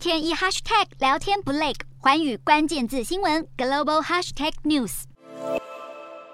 天一 hashtag 聊天不累，环宇关键字新闻 global hashtag news。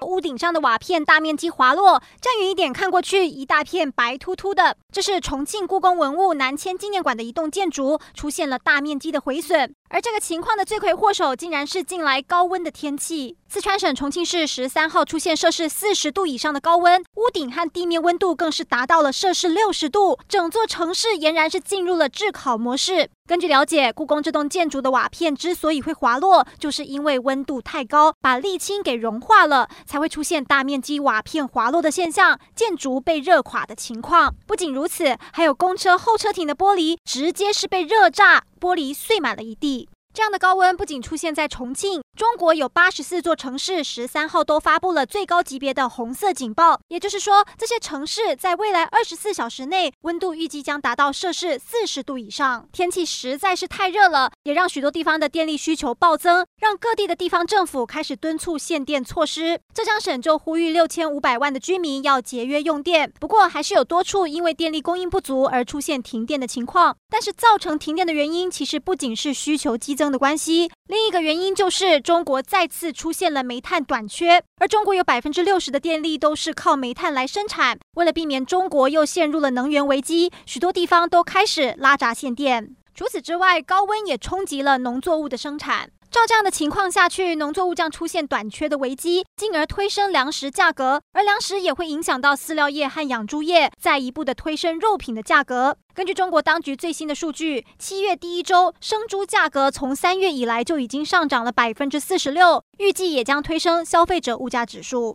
屋顶上的瓦片大面积滑落，站远一点看过去，一大片白秃秃的。这是重庆故宫文物南迁纪念馆的一栋建筑出现了大面积的毁损，而这个情况的罪魁祸首竟然是近来高温的天气。四川省重庆市十三号出现摄氏四十度以上的高温，屋顶和地面温度更是达到了摄氏六十度，整座城市俨然是进入了炙烤模式。根据了解，故宫这栋建筑的瓦片之所以会滑落，就是因为温度太高，把沥青给融化了，才会出现大面积瓦片滑落的现象，建筑被热垮的情况。不仅如此，还有公车候车亭的玻璃直接是被热炸，玻璃碎满了一地。这样的高温不仅出现在重庆。中国有八十四座城市，十三号都发布了最高级别的红色警报。也就是说，这些城市在未来二十四小时内，温度预计将达到摄氏四十度以上。天气实在是太热了，也让许多地方的电力需求暴增，让各地的地方政府开始敦促限电措施。浙江省就呼吁六千五百万的居民要节约用电。不过，还是有多处因为电力供应不足而出现停电的情况。但是，造成停电的原因其实不仅是需求激增的关系，另一个原因就是。中国再次出现了煤炭短缺，而中国有百分之六十的电力都是靠煤炭来生产。为了避免中国又陷入了能源危机，许多地方都开始拉闸限电。除此之外，高温也冲击了农作物的生产。照这样的情况下去，农作物将出现短缺的危机，进而推升粮食价格，而粮食也会影响到饲料业和养猪业，再一步的推升肉品的价格。根据中国当局最新的数据，七月第一周生猪价格从三月以来就已经上涨了百分之四十六，预计也将推升消费者物价指数。